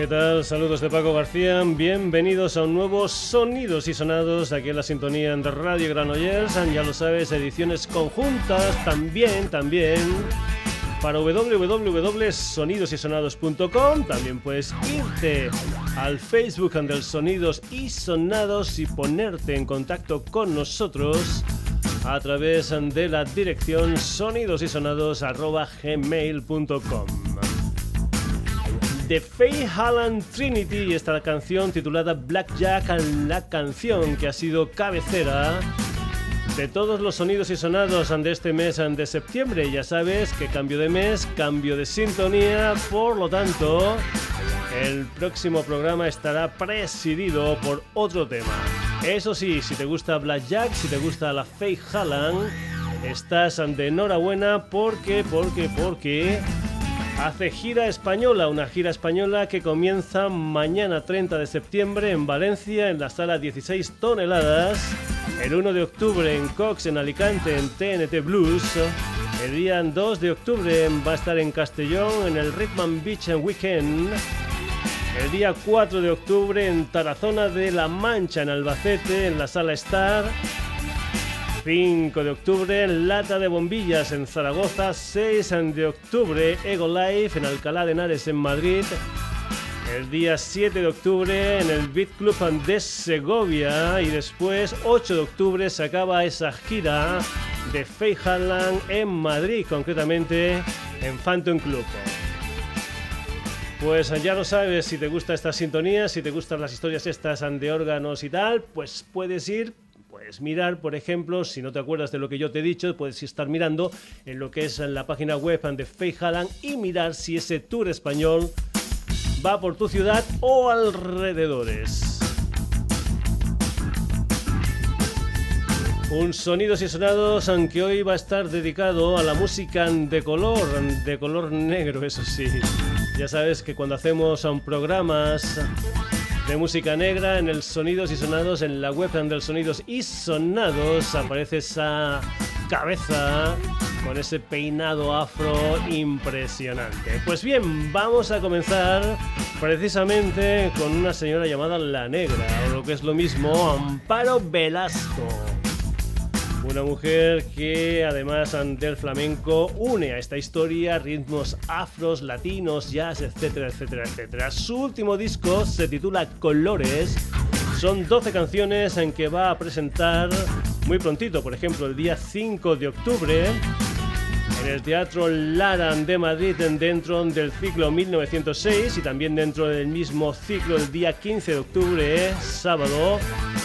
¿Qué tal? Saludos de Paco García. Bienvenidos a un nuevo Sonidos y Sonados aquí en la sintonía de Radio Granollers. Ya lo sabes, ediciones conjuntas también, también para www.sonidosysonados.com. También puedes irte al Facebook del Sonidos y Sonados y ponerte en contacto con nosotros a través de la dirección sonidosysonados.gmail.com. The Faye Halland Trinity y esta canción titulada Blackjack, la canción que ha sido cabecera de todos los sonidos y sonados de este mes de septiembre. Ya sabes que cambio de mes, cambio de sintonía, por lo tanto, el próximo programa estará presidido por otro tema. Eso sí, si te gusta Blackjack, si te gusta la Faye Halland, estás de enhorabuena porque, porque, porque hace gira española, una gira española que comienza mañana 30 de septiembre en Valencia en la sala 16 toneladas, el 1 de octubre en Cox en Alicante en TNT Blues, el día 2 de octubre va a estar en Castellón en el Rhythm Beach Weekend, el día 4 de octubre en Tarazona de la Mancha en Albacete en la sala Star, 5 de octubre, Lata de Bombillas en Zaragoza. 6 de octubre, Ego Life en Alcalá de Henares en Madrid. El día 7 de octubre en el Beat Club de Segovia. Y después, 8 de octubre, se acaba esa gira de Faye Harlan en Madrid, concretamente en Phantom Club. Pues ya lo sabes, si te gusta esta sintonía, si te gustan las historias estas de órganos y tal, pues puedes ir Mirar, por ejemplo, si no te acuerdas de lo que yo te he dicho, puedes estar mirando en lo que es la página web de Faye y mirar si ese tour español va por tu ciudad o alrededores. Un sonidos y sonados, aunque hoy va a estar dedicado a la música de color, de color negro, eso sí. Ya sabes que cuando hacemos programas de música negra en el Sonidos y Sonados, en la web del Sonidos y Sonados, aparece esa cabeza con ese peinado afro impresionante. Pues bien, vamos a comenzar precisamente con una señora llamada La Negra, o lo que es lo mismo, Amparo Velasco. Una mujer que además del flamenco une a esta historia ritmos afros, latinos, jazz, etcétera, etcétera, etcétera. Su último disco se titula Colores. Son 12 canciones en que va a presentar muy prontito, por ejemplo, el día 5 de octubre en el Teatro Laran de Madrid dentro del ciclo 1906 y también dentro del mismo ciclo el día 15 de octubre, sábado,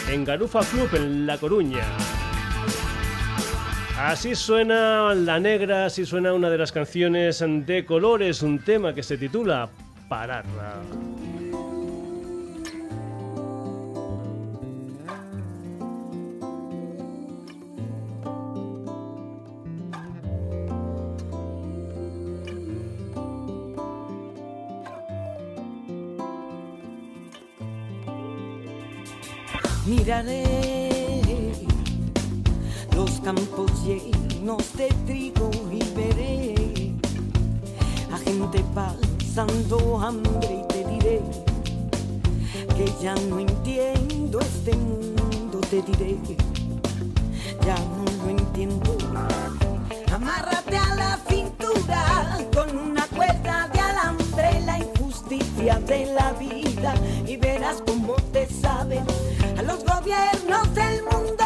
en Garufa Club en La Coruña. Así suena La Negra, así suena una de las canciones de Colores, un tema que se titula Pararla. Campos llenos de trigo y veré a gente pasando hambre y te diré que ya no entiendo este mundo, te diré, ya no lo entiendo. Amárrate a la cintura con una cuerda de alambre la injusticia de la vida y verás cómo te saben a los gobiernos del mundo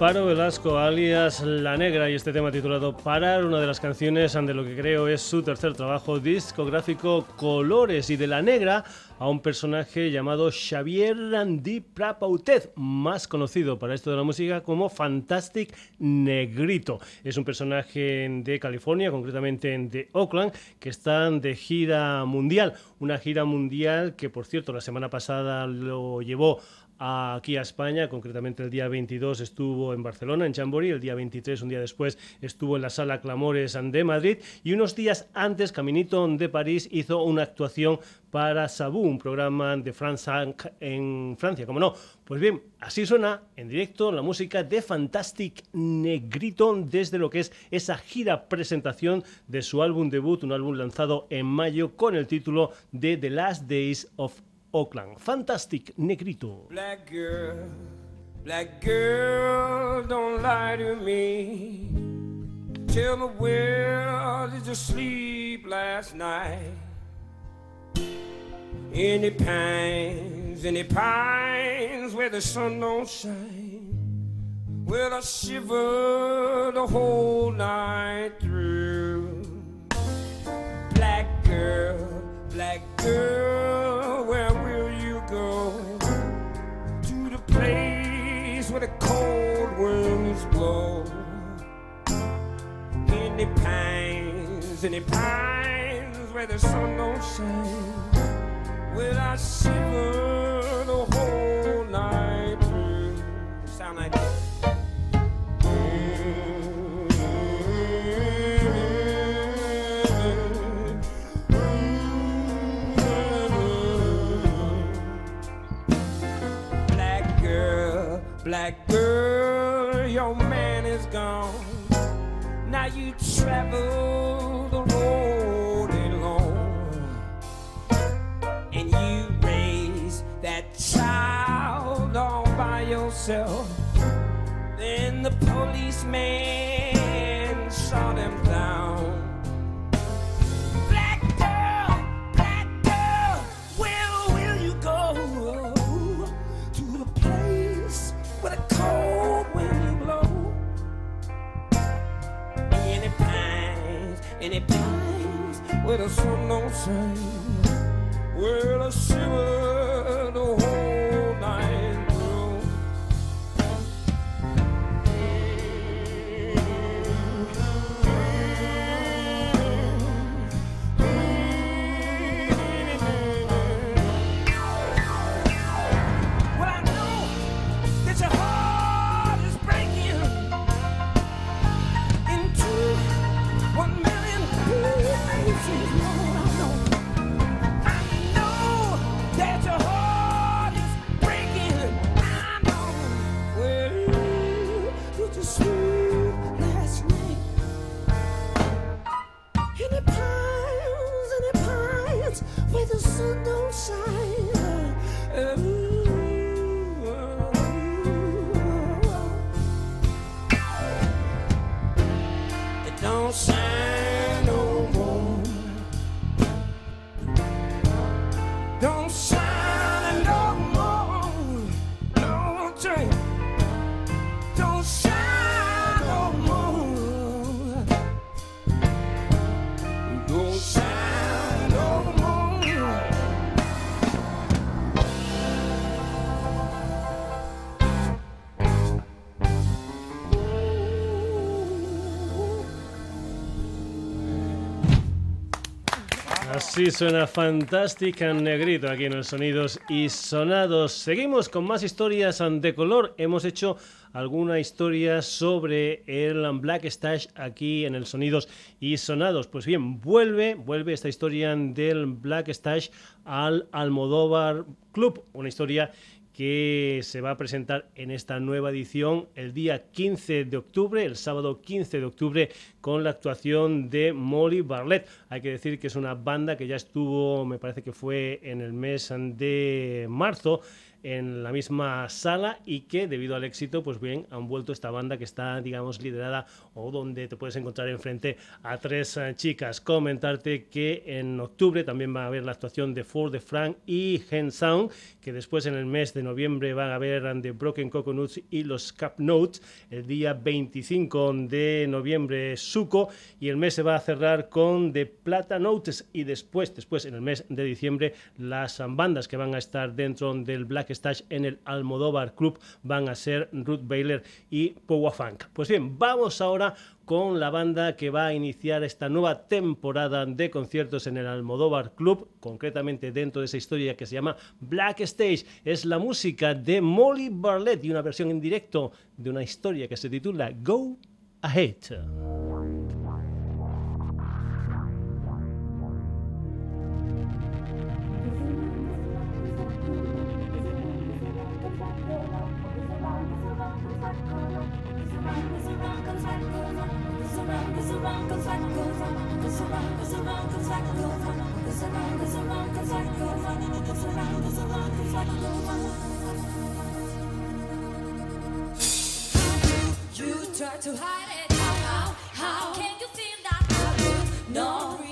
Amparo Velasco, alias La Negra, y este tema titulado Parar, una de las canciones de lo que creo es su tercer trabajo discográfico Colores, y de La Negra a un personaje llamado Xavier Randy Prapautet, más conocido para esto de la música como Fantastic Negrito. Es un personaje de California, concretamente de Oakland, que está de gira mundial. Una gira mundial que, por cierto, la semana pasada lo llevó aquí a España, concretamente el día 22 estuvo en Barcelona, en Chambori, el día 23, un día después, estuvo en la sala Clamores de Madrid y unos días antes, Caminito de París hizo una actuación para Sabu, un programa de France en Francia, como no. Pues bien, así suena en directo la música de Fantastic Negrito desde lo que es esa gira presentación de su álbum debut, un álbum lanzado en mayo con el título de The Last Days of Oakland. Fantastic Negrito. Black girl, black girl, don't lie to me. Tell me where did you sleep last night? Any pines, any pines where the sun don't shine. Well, I shiver the whole night through. Black girl, black girl, where will you go? To the place where the cold winds blow. Any pines, any pines where the sun don't shine. Will I shiver the whole Black the sun don't shine. Where I shiver Así suena Fantástica Negrito aquí en los Sonidos y Sonados. Seguimos con más historias de color. Hemos hecho alguna historia sobre el Black Stash aquí en el Sonidos y Sonados. Pues bien, vuelve, vuelve esta historia del Black Stash al Almodóvar Club, una historia que se va a presentar en esta nueva edición el día 15 de octubre, el sábado 15 de octubre, con la actuación de Molly Barlett. Hay que decir que es una banda que ya estuvo, me parece que fue en el mes de marzo en la misma sala y que debido al éxito, pues bien, han vuelto esta banda que está, digamos, liderada o donde te puedes encontrar enfrente a tres eh, chicas. Comentarte que en octubre también va a haber la actuación de Ford de Frank y Hen Sound, que después en el mes de noviembre van a haber The Broken Coconuts y los Cap Notes. El día 25 de noviembre, Suco, y el mes se va a cerrar con The Plata Notes y después, después en el mes de diciembre, las bandas que van a estar dentro del Black Stash en el Almodóvar Club van a ser Ruth Baylor y Powa Funk. Pues bien, vamos ahora con la banda que va a iniciar esta nueva temporada de conciertos en el Almodóvar Club, concretamente dentro de esa historia que se llama Black Stage. Es la música de Molly Barlett y una versión en directo de una historia que se titula Go Ahead. Try to hide it. How, how, how can you feel that? I would not.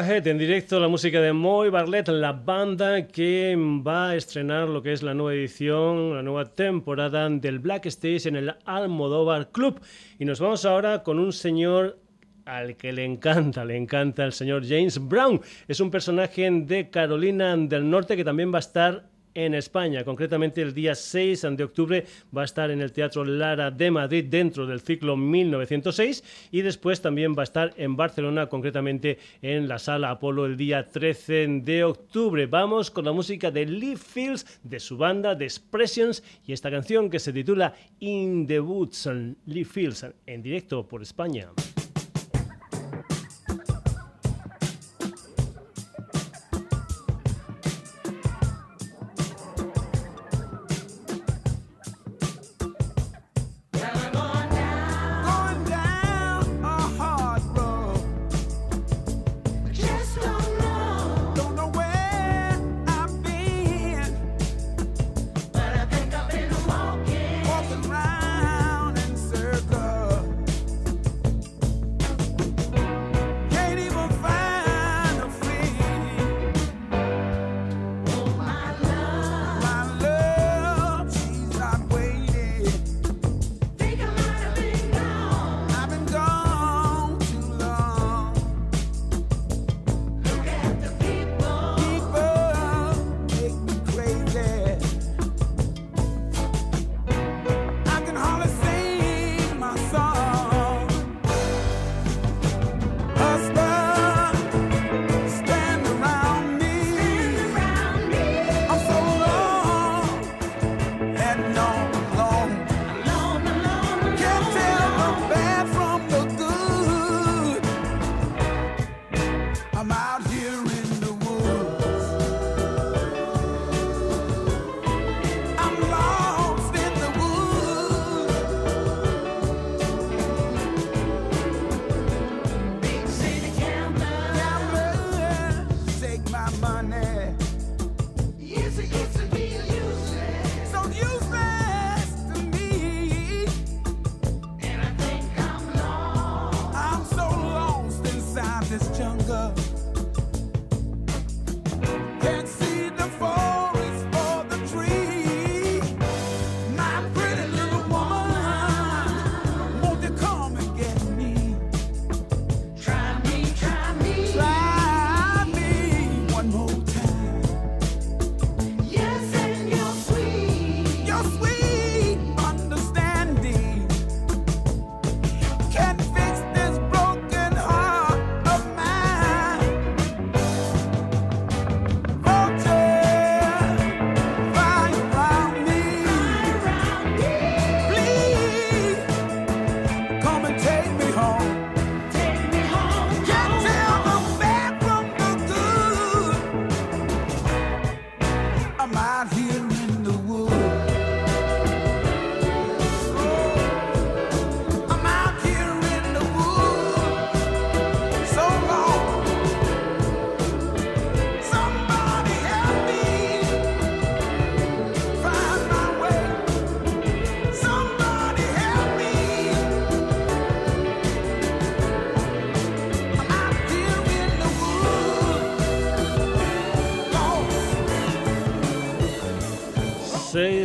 En directo la música de Moy Barlett, la banda que va a estrenar lo que es la nueva edición, la nueva temporada del Black Stage en el Almodóvar Club. Y nos vamos ahora con un señor al que le encanta, le encanta el señor James Brown. Es un personaje de Carolina del Norte que también va a estar en España. Concretamente el día 6 de octubre va a estar en el Teatro Lara de Madrid dentro del ciclo 1906 y después también va a estar en Barcelona, concretamente en la Sala Apolo el día 13 de octubre. Vamos con la música de Lee Fields, de su banda The Expressions y esta canción que se titula In the Woods, Lee Fields, en directo por España.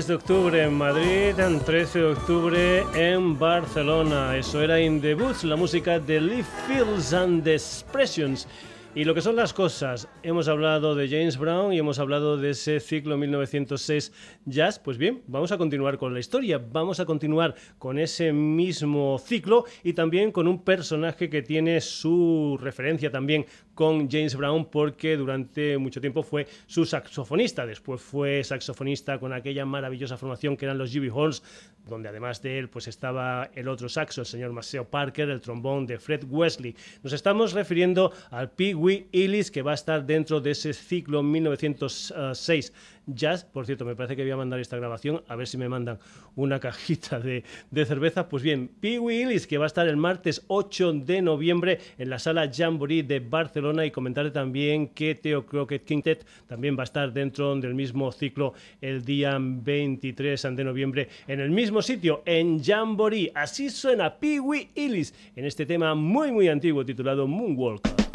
de octubre en Madrid, 13 de octubre en Barcelona. Eso era In the Boots, la música de Lee Fields and the Expressions. Y lo que son las cosas, hemos hablado de James Brown y hemos hablado de ese ciclo 1906 jazz, pues bien, vamos a continuar con la historia, vamos a continuar con ese mismo ciclo y también con un personaje que tiene su referencia también con James Brown porque durante mucho tiempo fue su saxofonista, después fue saxofonista con aquella maravillosa formación que eran los Jimmy Horns, donde además de él pues estaba el otro saxo, el señor Maceo Parker, el trombón de Fred Wesley. Nos estamos refiriendo al Pee Wee Ellis que va a estar dentro de ese ciclo 1906 jazz. Por cierto, me parece que voy a mandar esta grabación a ver si me mandan una cajita de, cerveza. Pues bien, Pee Wee Ellis que va a estar el martes 8 de noviembre en la sala Jamboree de Barcelona y comentarle también que Theo Crockett Quintet también va a estar dentro del mismo ciclo el día 23 de noviembre en el mismo sitio, en Jamboree. Así suena Pee Wee Illis en este tema muy muy antiguo titulado Moonwalk.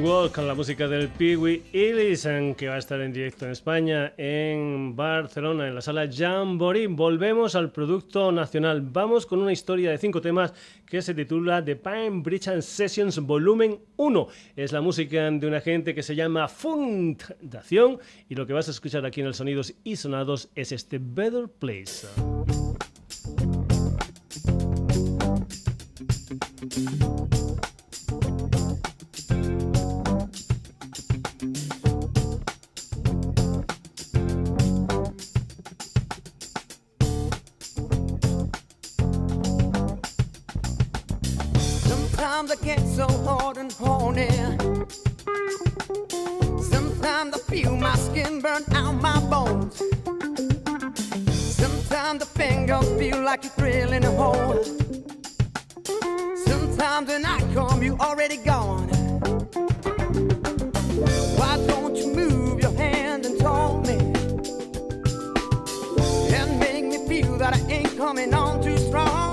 Con la música del Peewee Ellison, que va a estar en directo en España, en Barcelona, en la sala Jamboree. Volvemos al producto nacional. Vamos con una historia de cinco temas que se titula The Pine Bridge and Sessions Volumen 1. Es la música de una gente que se llama Fundación y lo que vas a escuchar aquí en el Sonidos y Sonados es este Better Place. And horny. Sometimes I feel my skin burn out my bones. Sometimes the fingers feel like you're drilling a hole. Sometimes when I come, you already gone. Why don't you move your hand and tell me? And make me feel that I ain't coming on too strong.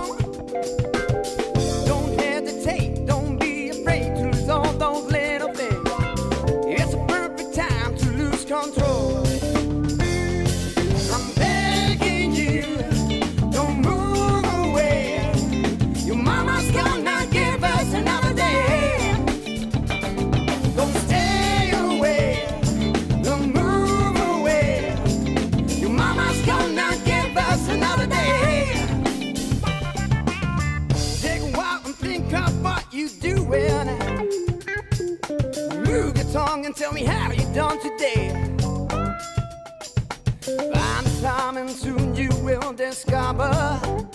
Tell me how you done today. Find time and soon you will discover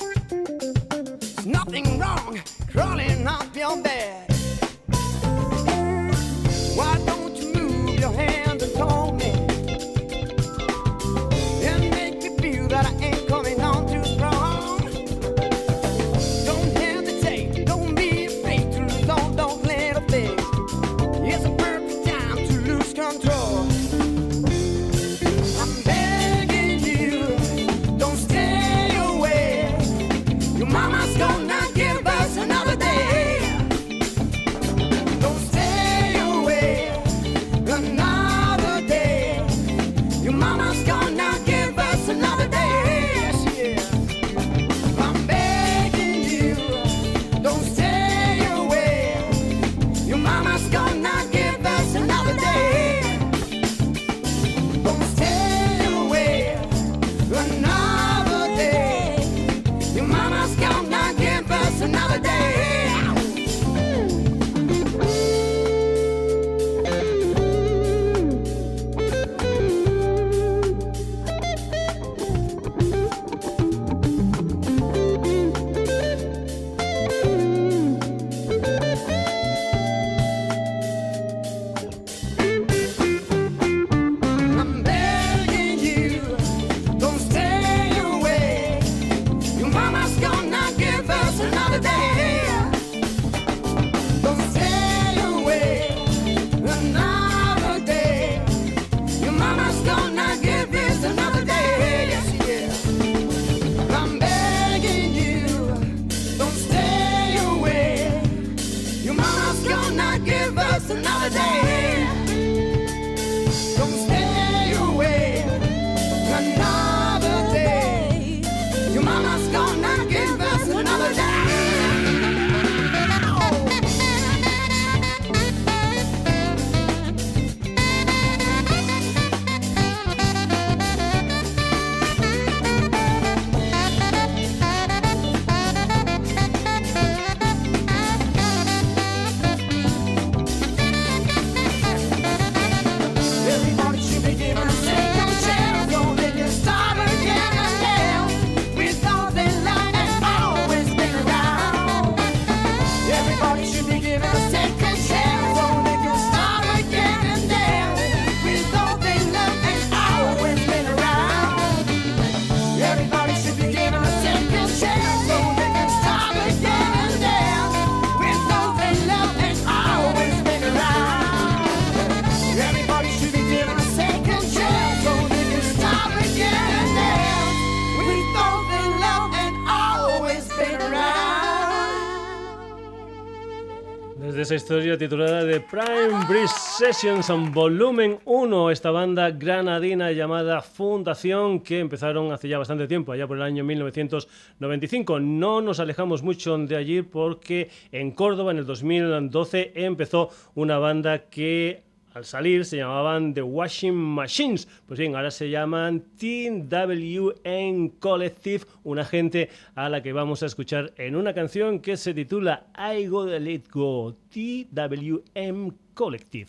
Desde esa historia titulada de Prime Breeze Sessions en volumen 1, esta banda granadina llamada Fundación que empezaron hace ya bastante tiempo, allá por el año 1995. No nos alejamos mucho de allí porque en Córdoba en el 2012 empezó una banda que al salir se llamaban The Washing Machines. Pues bien, ahora se llaman TWN Collective, una gente a la que vamos a escuchar en una canción que se titula I Gotta Let Go, TWM Collective.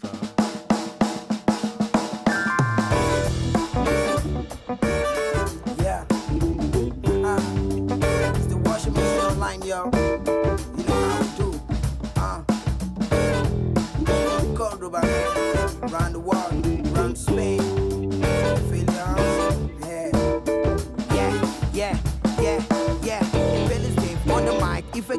Spain. Feel? Yeah. Yeah, yeah, yeah, yeah. Billy's on the mic, if I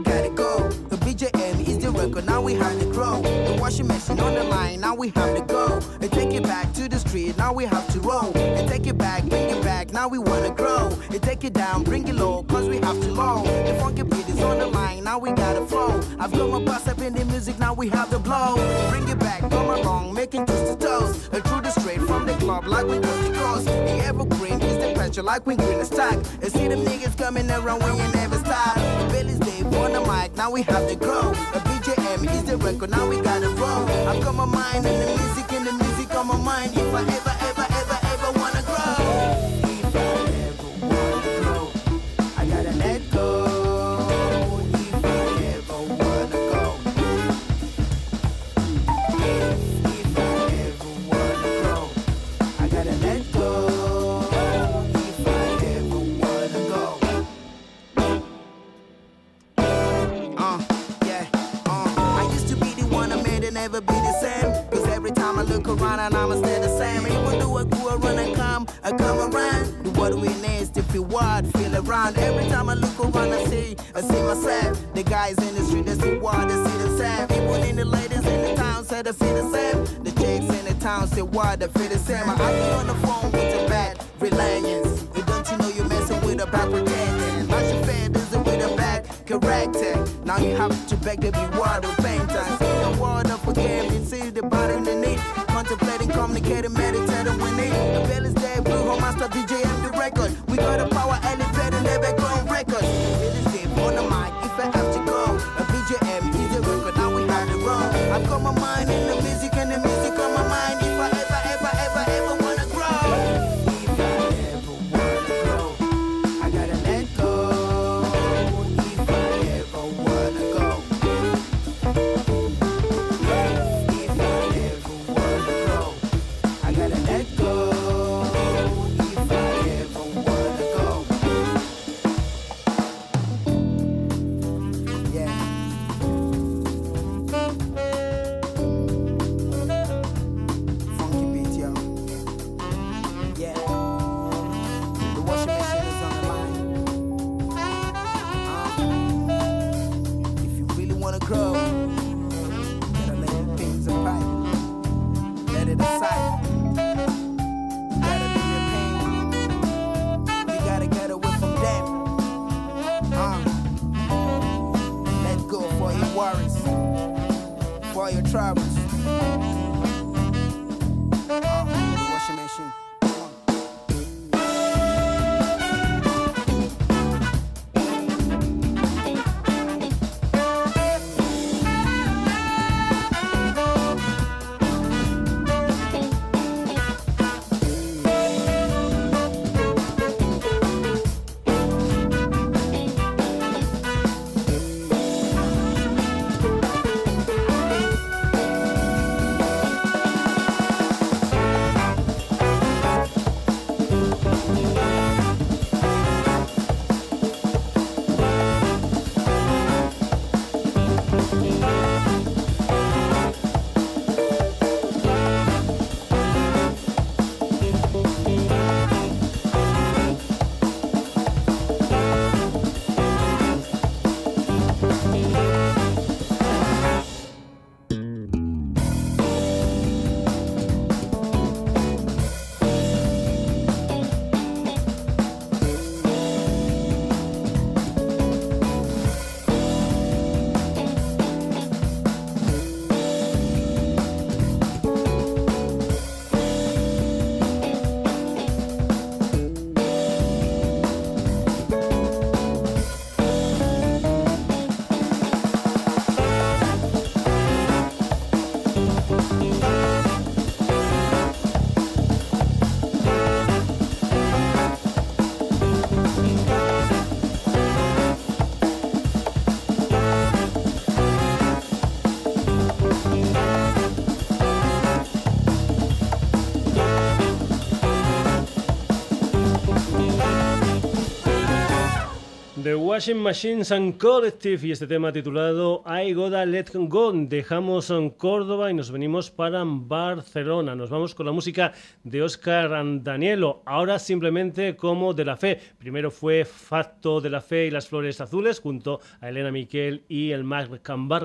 Record, now we have to grow. The washing machine on the line, now we have to go. And take it back to the street, now we have to roll. And take it back, bring it back, now we wanna grow. And take it down, bring it low, cause we have to low. The funky beat is on the line, now we gotta flow. I've got my bus up in the music, now we have to blow. Bring it back, come along, making twist the toes. And through the straight from the club, like we go the coast. The evergreen pressure, like we green the stack. And see them niggas coming around when you never stop. Billy's Dave on the mic, now we have to grow. The BJM is the record, now we gotta roll. I've got my mind and the music and the music on my mind. If I ever, never be the same. Cause every time I look around and I'ma stay the same. Even though I go around and come, I come around. The what we need to feel what, feel around. Every time I look around, I see, I see myself. The guys in the street, they see what, they see the same. Even in the ladies in the town, say they feel the same. The chicks in the town say what, they feel the same. I be on the phone with a bad reliance. And don't you know you're messing with a bad pretending? Fed is with a bad. Now you have to beg to be water painter. See the word of the body in the need. Contemplating, communicating, meditating, we need. The bell is dead, blue home master DJ and the record. We got a power elevator, Washing Machines and Collective y este tema titulado I Gotta Let Go. Dejamos en Córdoba y nos venimos para Barcelona. Nos vamos con la música de Oscar Danielo. Ahora simplemente como de la fe. Primero fue Facto de la Fe y las Flores Azules junto a Elena Miquel y el Mac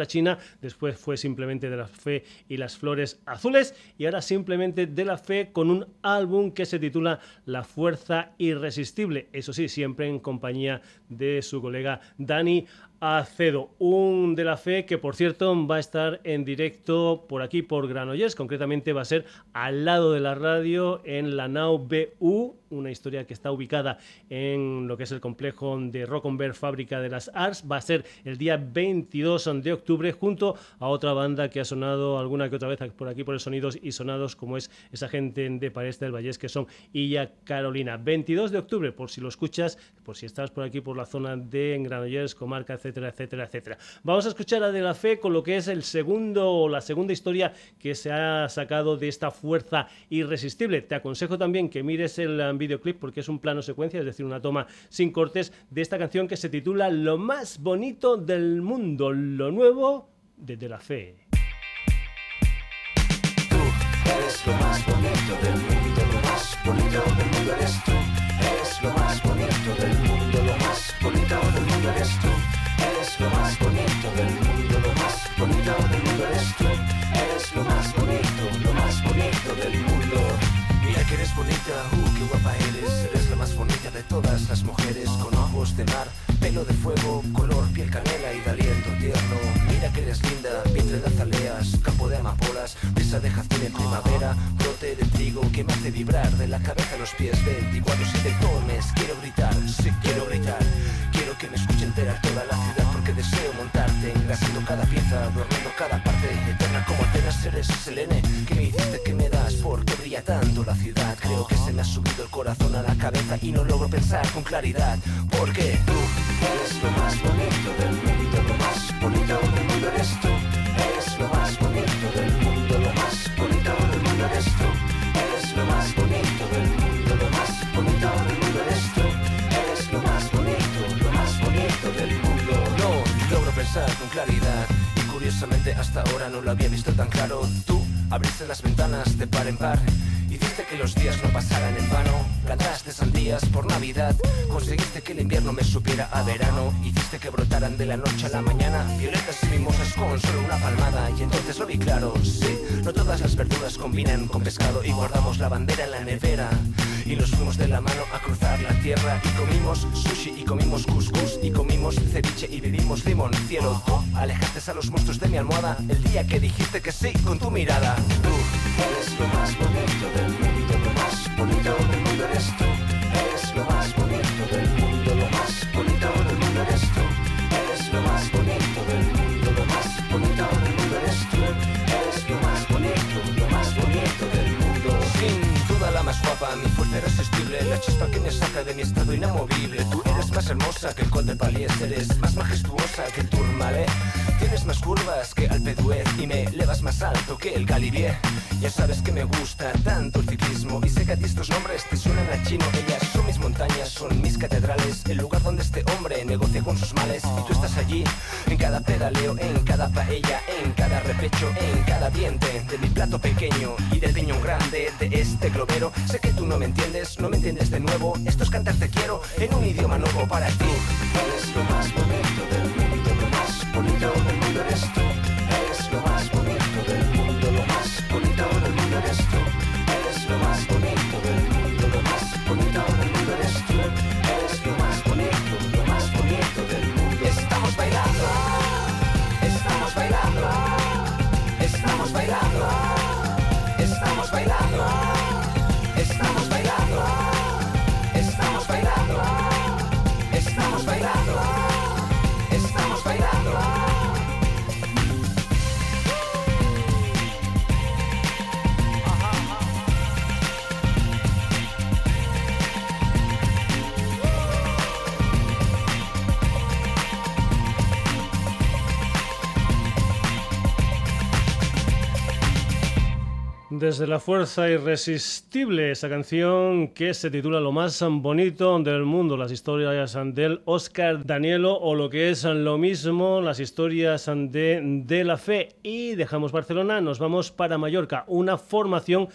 China. Después fue simplemente de la Fe y las Flores Azules. Y ahora simplemente de la Fe con un álbum que se titula La Fuerza Irresistible. Eso sí, siempre en compañía de su colega Dani Acedo, un de la fe que por cierto va a estar en directo por aquí por Granollers, concretamente va a ser al lado de la radio en la Nau BU, una historia que está ubicada en lo que es el complejo de Rockenberg Fábrica de las Arts, va a ser el día 22 de octubre junto a otra banda que ha sonado alguna que otra vez por aquí por el Sonidos y Sonados como es esa gente de Parés del Vallés que son Illa Carolina. 22 de octubre, por si lo escuchas, por si estás por aquí por la zona de Granollers, comarca, etc etcétera. Vamos a escuchar a De La Fe con lo que es el segundo la segunda historia que se ha sacado de esta fuerza irresistible. Te aconsejo también que mires el um, videoclip porque es un plano secuencia, es decir, una toma sin cortes de esta canción que se titula Lo más bonito del mundo, lo nuevo de De La Fe. Eres lo más bonito del mundo, lo más bonito del mundo eres tú. Lo más bonito del mundo, lo más bonito del mundo eres tú. Lo más bonito del mundo, lo más bonito del mundo eres tú. Eres lo más bonito, lo más bonito del mundo. Mira que eres bonita, uh, qué guapa eres. Eres la más bonita de todas las mujeres, con ojos de mar, pelo de fuego, color piel canela y de aliento tierno. Mira que eres linda, vientre de azaleas, campo de amapolas, brisa de jazmín en primavera, brote de trigo que me hace vibrar de la cabeza a los pies 24-7 comes. Quiero gritar, sí quiero gritar. Quiero que me escuche entera toda la ciudad deseo montarte engrasando cada pieza, adornando cada parte eterna como Atenas eres Selene que me hiciste que me das porque brilla tanto la ciudad. Creo que se me ha subido el corazón a la cabeza y no logro pensar con claridad porque tú eres lo más bonito del mundo lo más bonito del mundo eres tú eres lo más bonito del mundo pensar con claridad. Y curiosamente hasta ahora no lo había visto tan claro. Tú abriste las ventanas de par en par Hiciste que los días no pasaran en vano, plantaste sandías por Navidad, conseguiste que el invierno me supiera a verano, hiciste que brotaran de la noche a la mañana violetas y mimosas con solo una palmada, y entonces lo vi claro, sí, no todas las verduras combinan con pescado y guardamos la bandera en la nevera. Y nos fuimos de la mano a cruzar la tierra y comimos sushi y comimos couscous y comimos ceviche y vivimos limón. Cielo, tú alejaste a los monstruos de mi almohada el día que dijiste que sí con tu mirada. Tú eres lo más bonito del mundo, lo más bonito del mundo eres tú. La chispa que me saca de mi estado inamovible. Tú eres más hermosa que el conde Paliés, eres más majestuosa que el Tourmalet. Tienes más curvas que Alpe d'Huez y me elevas más alto que el Galibier. Ya sabes que me gusta tanto el ciclismo y sé que a ti estos nombres te suenan a chino. Ellas son mis montañas, son mis catedrales, el lugar donde este hombre negocia con sus males. Y tú estás allí, en cada pedaleo, en cada paella, en cada repecho, en cada diente de mi plato pequeño y del piñón grande de este globero. Sé que tú no me entiendes, no me entiendes de nuevo. Esto es cantar te quiero en un idioma nuevo para ti. Eres lo más bonito del mundo, del mundo Desde la fuerza irresistible, esa canción que se titula Lo más bonito del mundo, las historias del Oscar Danielo o lo que es lo mismo, las historias de, de la fe. Y dejamos Barcelona, nos vamos para Mallorca, una formación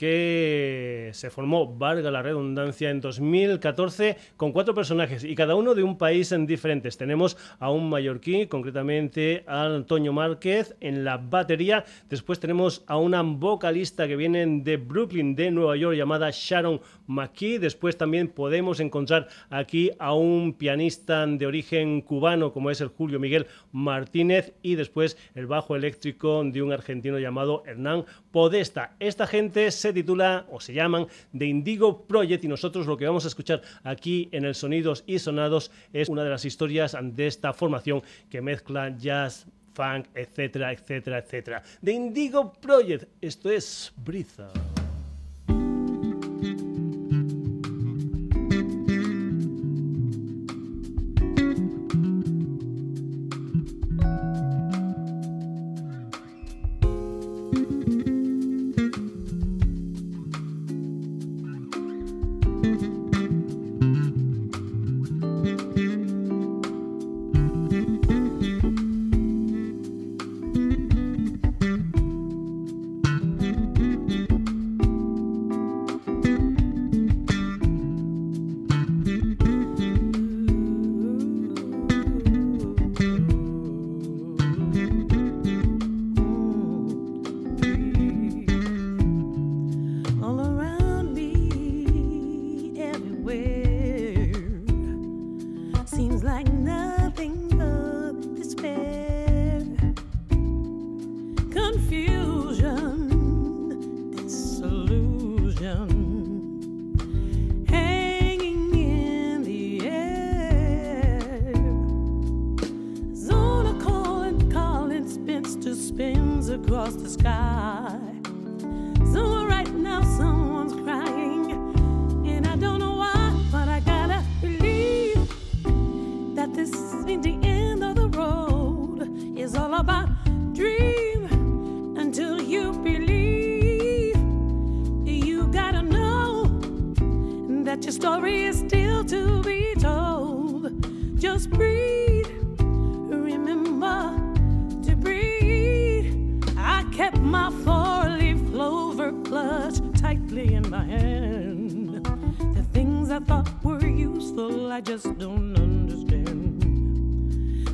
que se formó, valga la redundancia, en 2014 con cuatro personajes y cada uno de un país en diferentes. Tenemos a un mallorquí, concretamente a Antonio Márquez en la batería. Después tenemos a una vocalista que viene de Brooklyn, de Nueva York, llamada Sharon McKee. Después también podemos encontrar aquí a un pianista de origen cubano como es el Julio Miguel Martínez y después el bajo eléctrico de un argentino llamado Hernán Podesta. Esta gente se titula o se llaman The Indigo Project y nosotros lo que vamos a escuchar aquí en el Sonidos y Sonados es una de las historias de esta formación que mezcla jazz, funk, etcétera, etcétera, etcétera. The Indigo Project, esto es Brisa.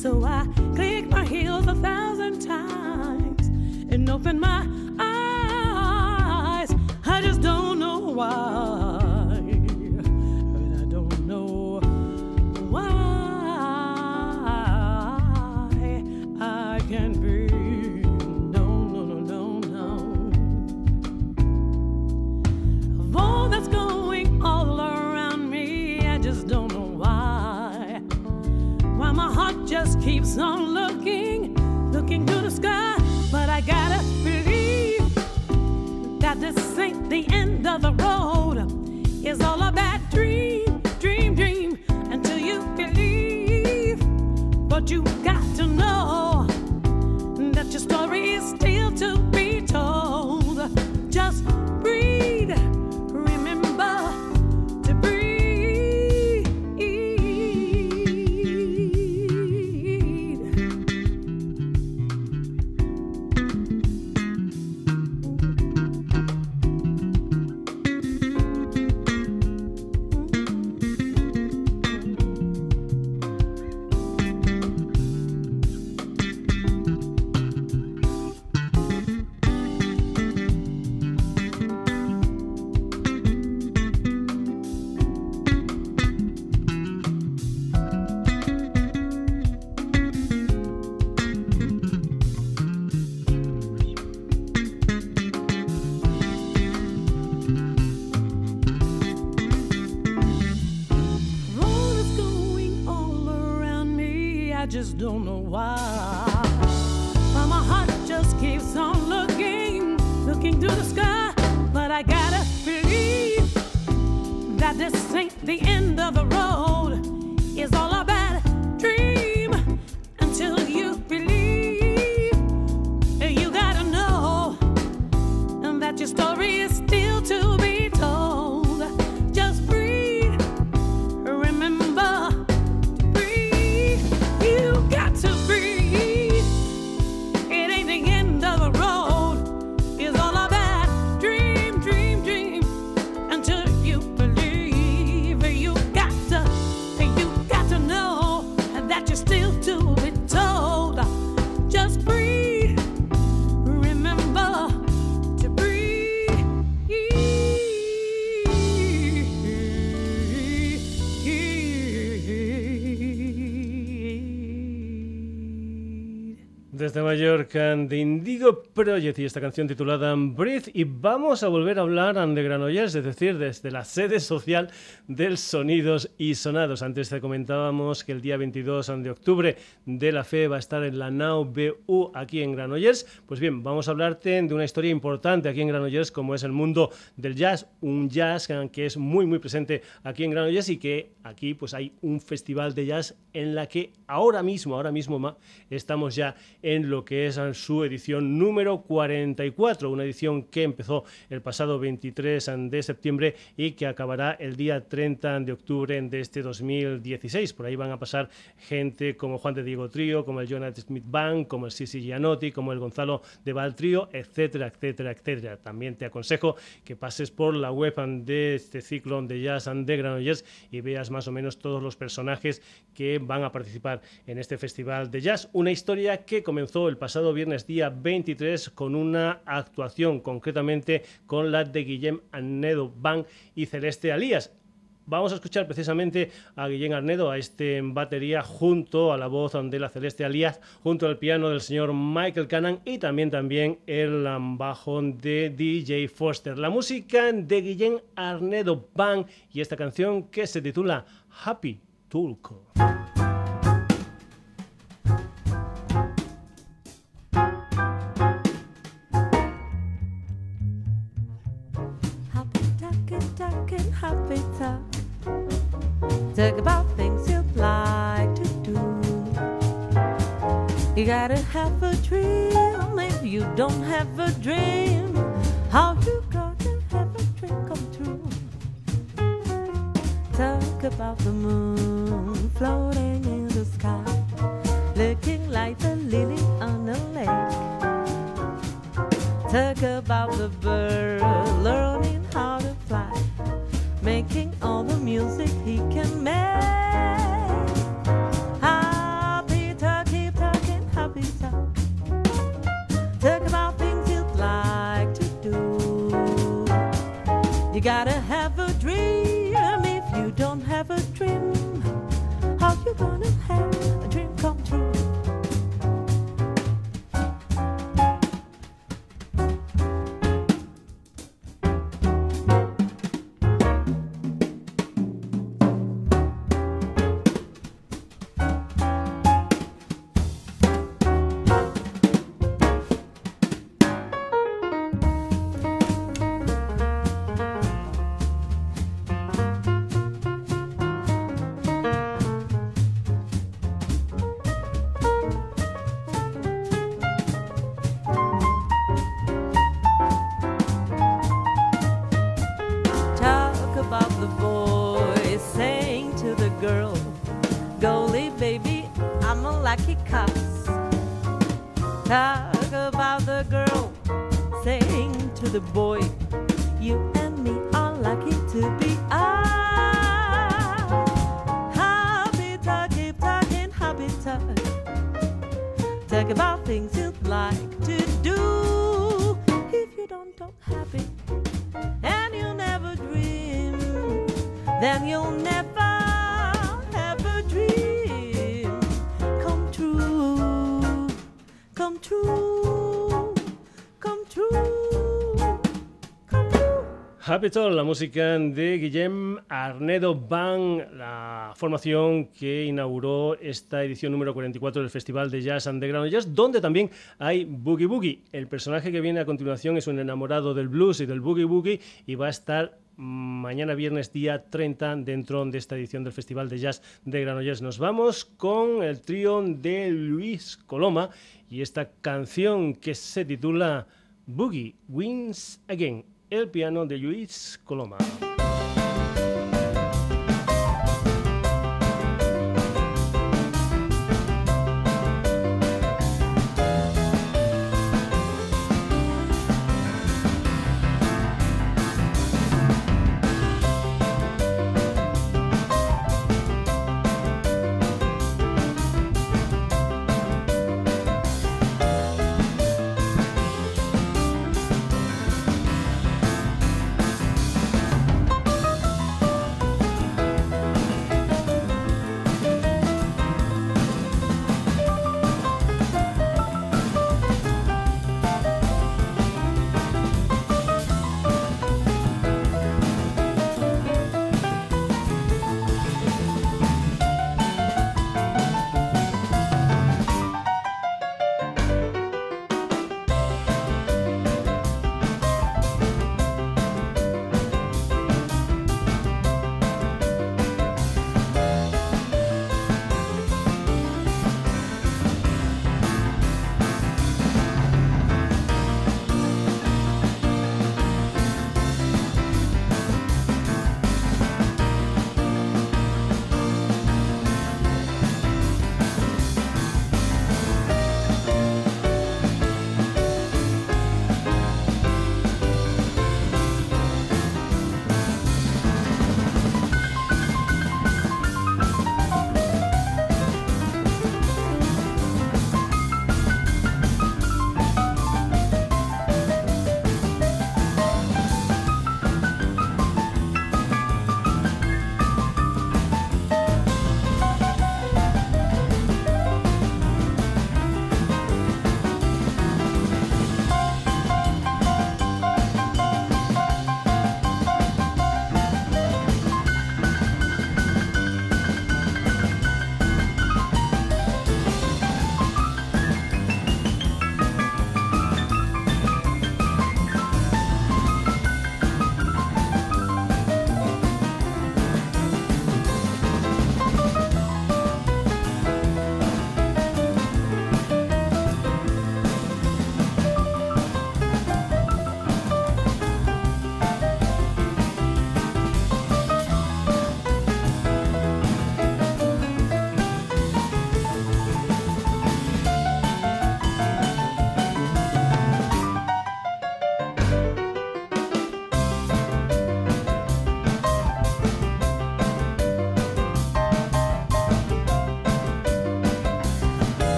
So I click my heels a thousand times and open my eyes. I just don't know why. Keeps on looking, looking to the sky. But I gotta believe that this ain't the end of the road. De Indigo Project y esta canción titulada Breathe. Y vamos a volver a hablar de Granollers, es decir, desde la sede social del Sonidos y Sonados. Antes te comentábamos que el día 22 de octubre de la FE va a estar en la NAU BU aquí en Granollers. Pues bien, vamos a hablarte de una historia importante aquí en Granollers, como es el mundo del jazz. Un jazz que es muy, muy presente aquí en Granollers y que aquí pues hay un festival de jazz en la que ahora mismo, ahora mismo estamos ya en lo que es su edición número 44, una edición que empezó el pasado 23 de septiembre y que acabará el día 30 de octubre de este 2016. Por ahí van a pasar gente como Juan de Diego Trío, como el Jonathan Smith Band, como el Sisi Gianotti, como el Gonzalo de Val Trío, etcétera, etcétera, etcétera. También te aconsejo que pases por la web de este ciclo de Jazz and Granollers y veas más o menos todos los personajes que van a participar en este festival de jazz. Una historia que comenzó el pasado viernes día 23 con una actuación, concretamente con la de Guillem Arnedo Band y Celeste Alías. Vamos a escuchar precisamente a Guillem Arnedo, a este batería, junto a la voz de la Celeste Alías, junto al piano del señor Michael Cannon y también, también el bajo de DJ Foster. La música de Guillem Arnedo Band y esta canción que se titula Happy Tulco. You gotta have a dream. If you don't have a dream, how you gonna have a dream come true? Talk about the moon floating in the sky, looking like a lily on a lake. Talk about the bird learning how to fly, making all the music Talk, la música de Guillem Arnedo Band, la formación que inauguró esta edición número 44 del Festival de Jazz Underground Jazz, donde también hay Boogie Boogie. El personaje que viene a continuación es un enamorado del blues y del Boogie Boogie y va a estar mañana viernes día 30 dentro de esta edición del Festival de Jazz de Granollers. Nos vamos con el trío de Luis Coloma y esta canción que se titula Boogie Wins Again, el piano de Luis Coloma.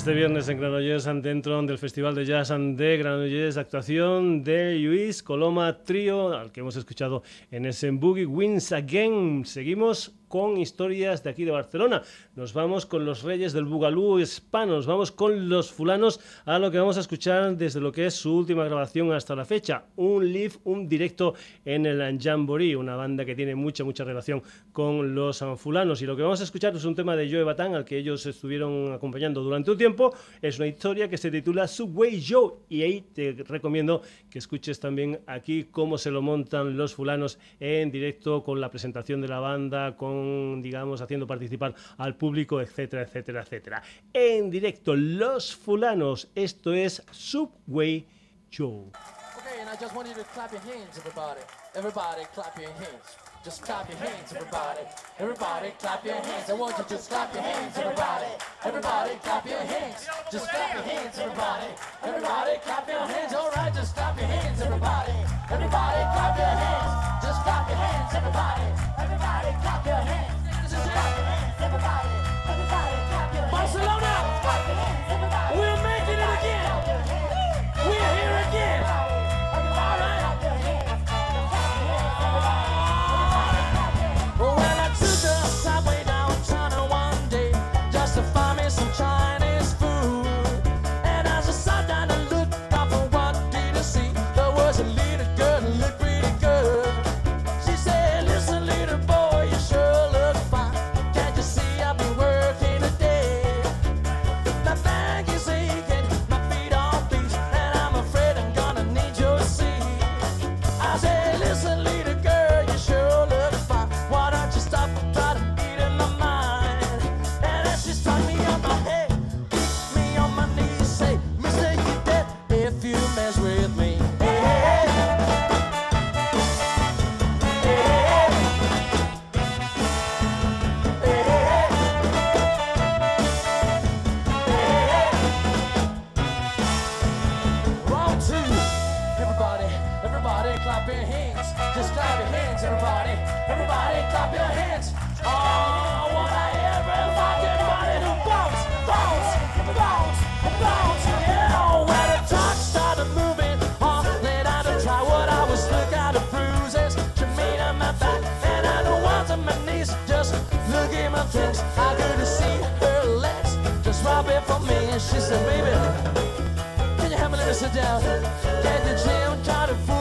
Este viernes en Granollers, dentro del Festival de Jazz de Granollers, actuación de Luis Coloma Trío, al que hemos escuchado en ese Boogie Wins Again. Seguimos con historias de aquí de Barcelona. Nos vamos con los reyes del Bugalú hispano, nos vamos con los fulanos a lo que vamos a escuchar desde lo que es su última grabación hasta la fecha, un live, un directo en el Jamboree, una banda que tiene mucha, mucha relación con los fulanos. Y lo que vamos a escuchar es un tema de Joe Batán, al que ellos estuvieron acompañando durante un tiempo. Es una historia que se titula Subway Joe y ahí te recomiendo que escuches también aquí cómo se lo montan los fulanos en directo con la presentación de la banda, con digamos, haciendo participar al público, etcétera, etcétera, etcétera. En directo, Los Fulanos, esto es Subway Show. Okay, and I just want you to clap your hands, everybody. Everybody, clap your hands. Just clap your hands, everybody. Everybody, clap your hands. I want you to just clap your hands, everybody. Everybody, clap your hands. Just clap your hands, everybody. Everybody, clap your hands. All right, just clap your hands, everybody. Everybody, clap your hands. Just clap your hands, everybody. Everybody, clap your hands. This is your hands, everybody, Can you help me let me sit down? Get the gym, try to fooling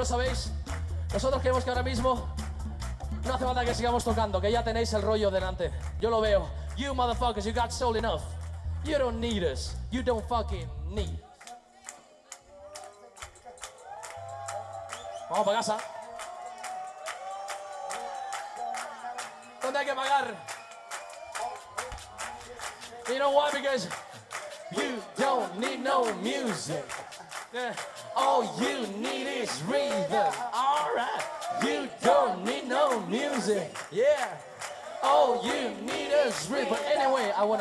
lo sabéis. Nosotros creemos que ahora mismo no hace falta que sigamos tocando, que ya tenéis el rollo delante. Yo lo veo. You motherfuckers, you got soul enough. You don't need us. You don't fucking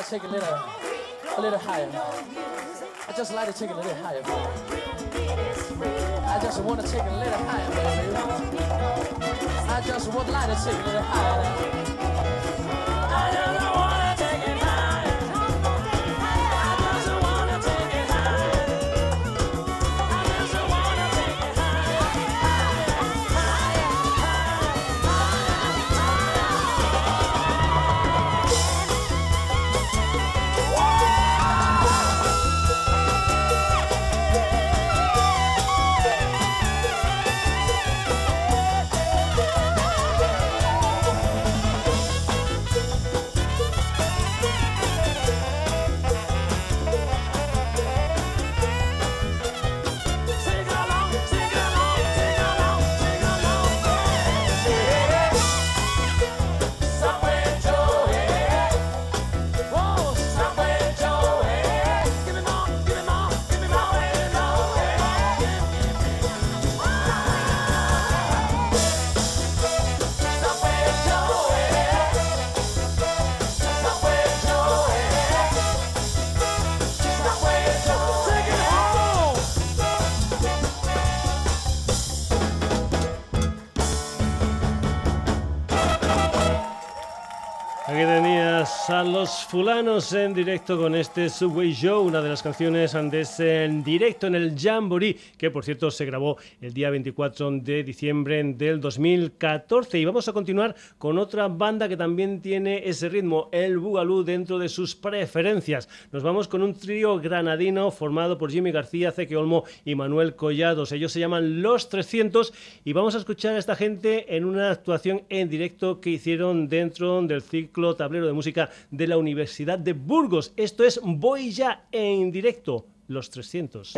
take a little, a little higher. I just like to take a little higher. I just want to take a little higher, baby. I just would like to take a little higher. Fulanos en directo con este Subway Show, una de las canciones ese en directo en el Jamboree, que por cierto se grabó el día 24 de diciembre del 2014. Y vamos a continuar con otra banda que también tiene ese ritmo, el Bugalú, dentro de sus preferencias. Nos vamos con un trío granadino formado por Jimmy García, Zeke Olmo y Manuel Collados. Ellos se llaman Los 300 y vamos a escuchar a esta gente en una actuación en directo que hicieron dentro del ciclo tablero de música de la Universidad de Burgos. Esto es Voy ya en directo, Los 300.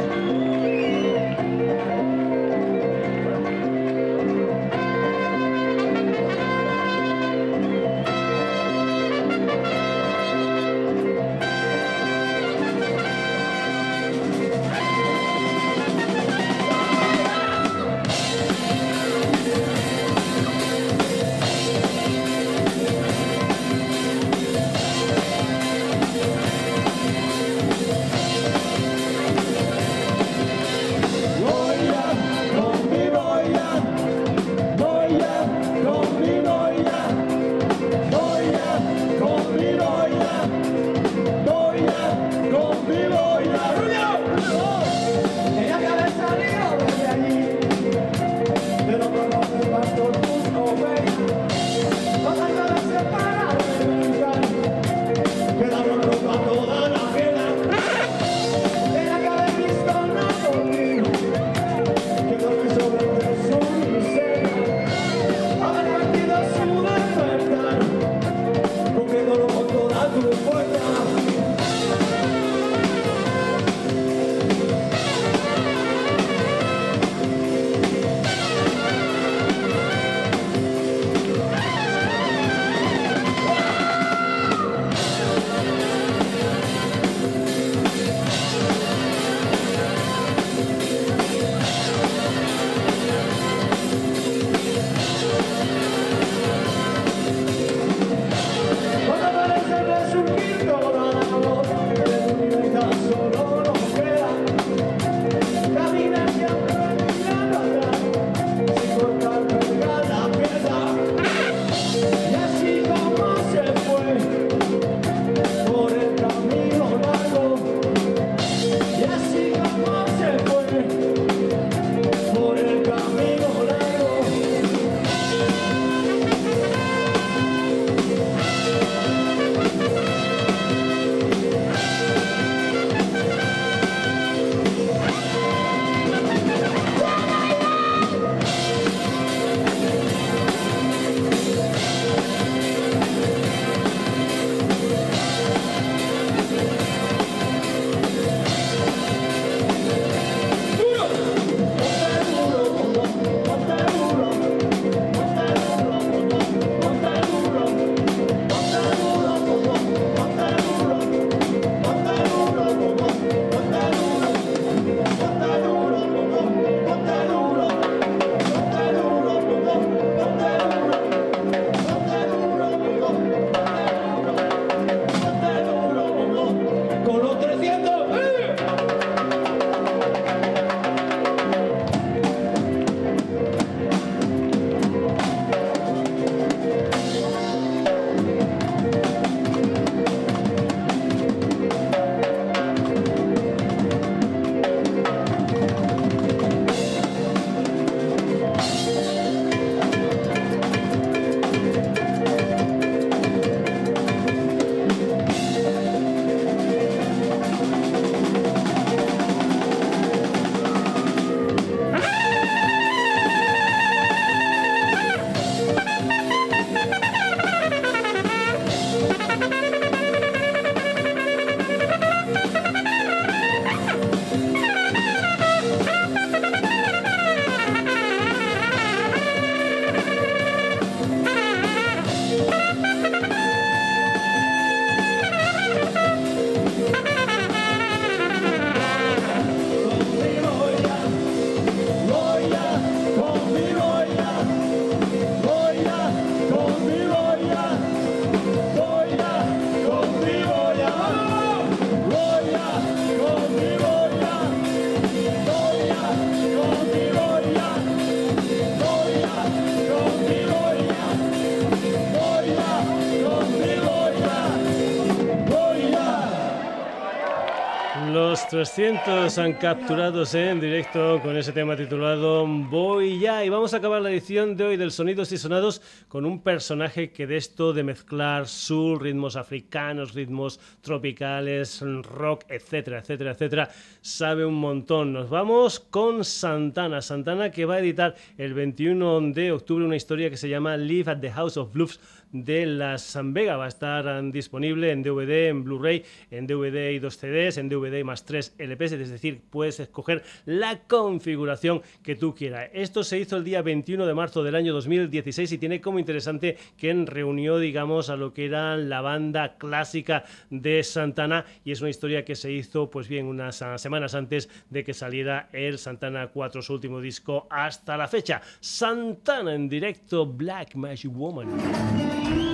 300 han capturados en directo con ese tema titulado Voy ya. Y vamos a acabar la edición de hoy del Sonidos y Sonados con un personaje que de esto de mezclar soul, ritmos africanos, ritmos tropicales, rock, etcétera, etcétera, etcétera, sabe un montón. Nos vamos con Santana. Santana que va a editar el 21 de octubre una historia que se llama Live at the House of Blues de la San Vega. Va a estar um, disponible en DVD, en Blu-ray, en DVD y dos CDs, en DVD más tres LPs, es decir, puedes escoger la configuración que tú quieras. Esto se hizo el día 21 de marzo del año 2016 y tiene como interesante que reunió, digamos, a lo que era la banda clásica de Santana y es una historia que se hizo, pues bien, unas ah, semanas antes de que saliera el Santana 4, su último disco, hasta la fecha. Santana en directo, Black Magic Woman. Thank you.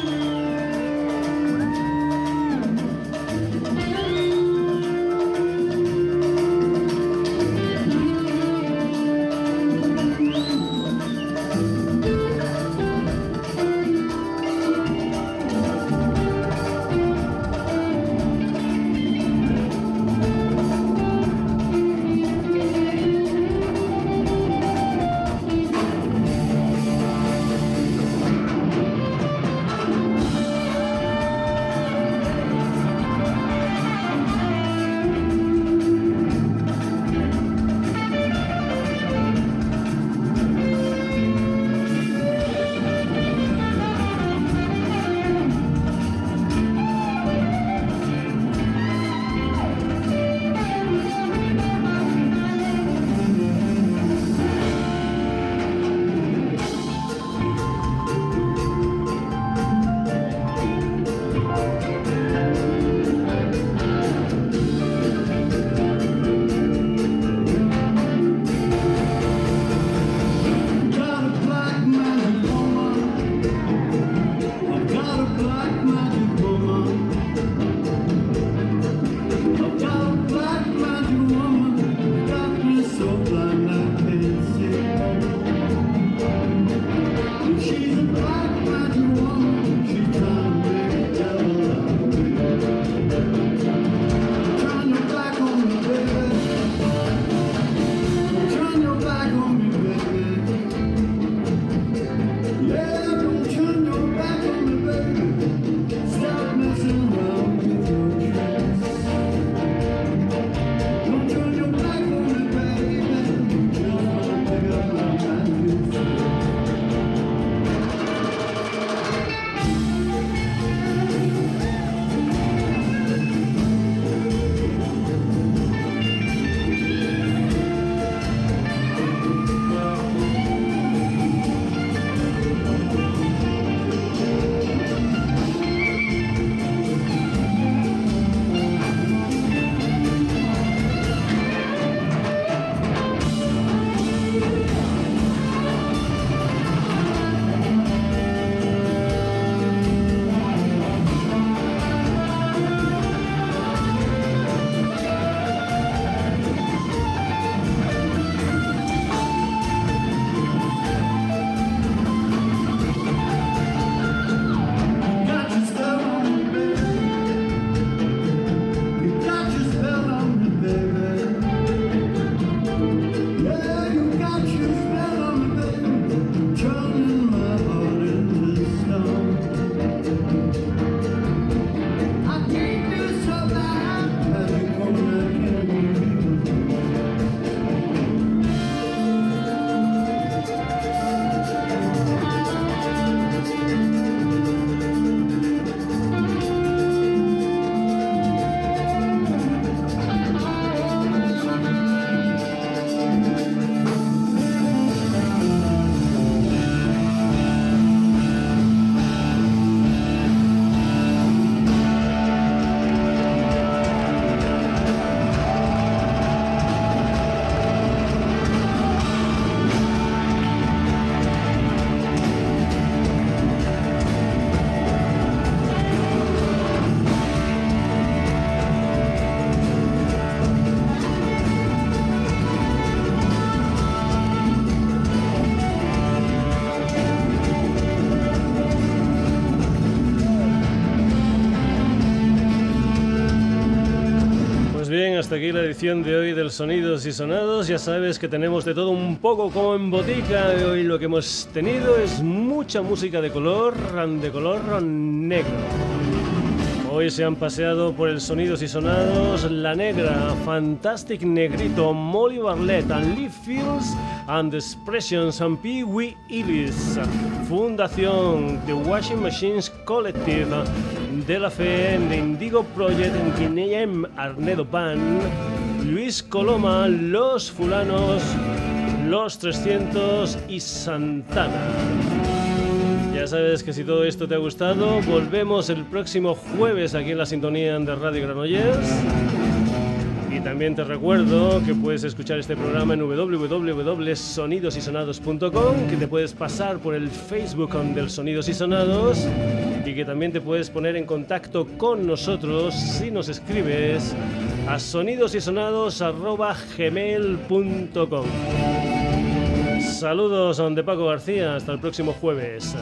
Aquí la edición de hoy del Sonidos y Sonados. Ya sabes que tenemos de todo un poco como en botica. Hoy lo que hemos tenido es mucha música de color, de color negro. Hoy se han paseado por el Sonidos y Sonados La Negra, Fantastic Negrito, Molly Barlett, Lee Fields, and the Expressions, and Pee Wee Ellis, Fundación, The Washing Machines Collective, De La Fe, The Indigo Project, Guineem Arnedo Band, Luis Coloma, Los Fulanos, Los 300 y Santana. Ya sabes que si todo esto te ha gustado, volvemos el próximo jueves aquí en la sintonía de Radio Granollers. Y también te recuerdo que puedes escuchar este programa en www.sonidosysonados.com, que te puedes pasar por el Facebook del Sonidos y Sonados y que también te puedes poner en contacto con nosotros si nos escribes a sonidosysonados.gmail.com. Saludos de Paco García, hasta el próximo jueves.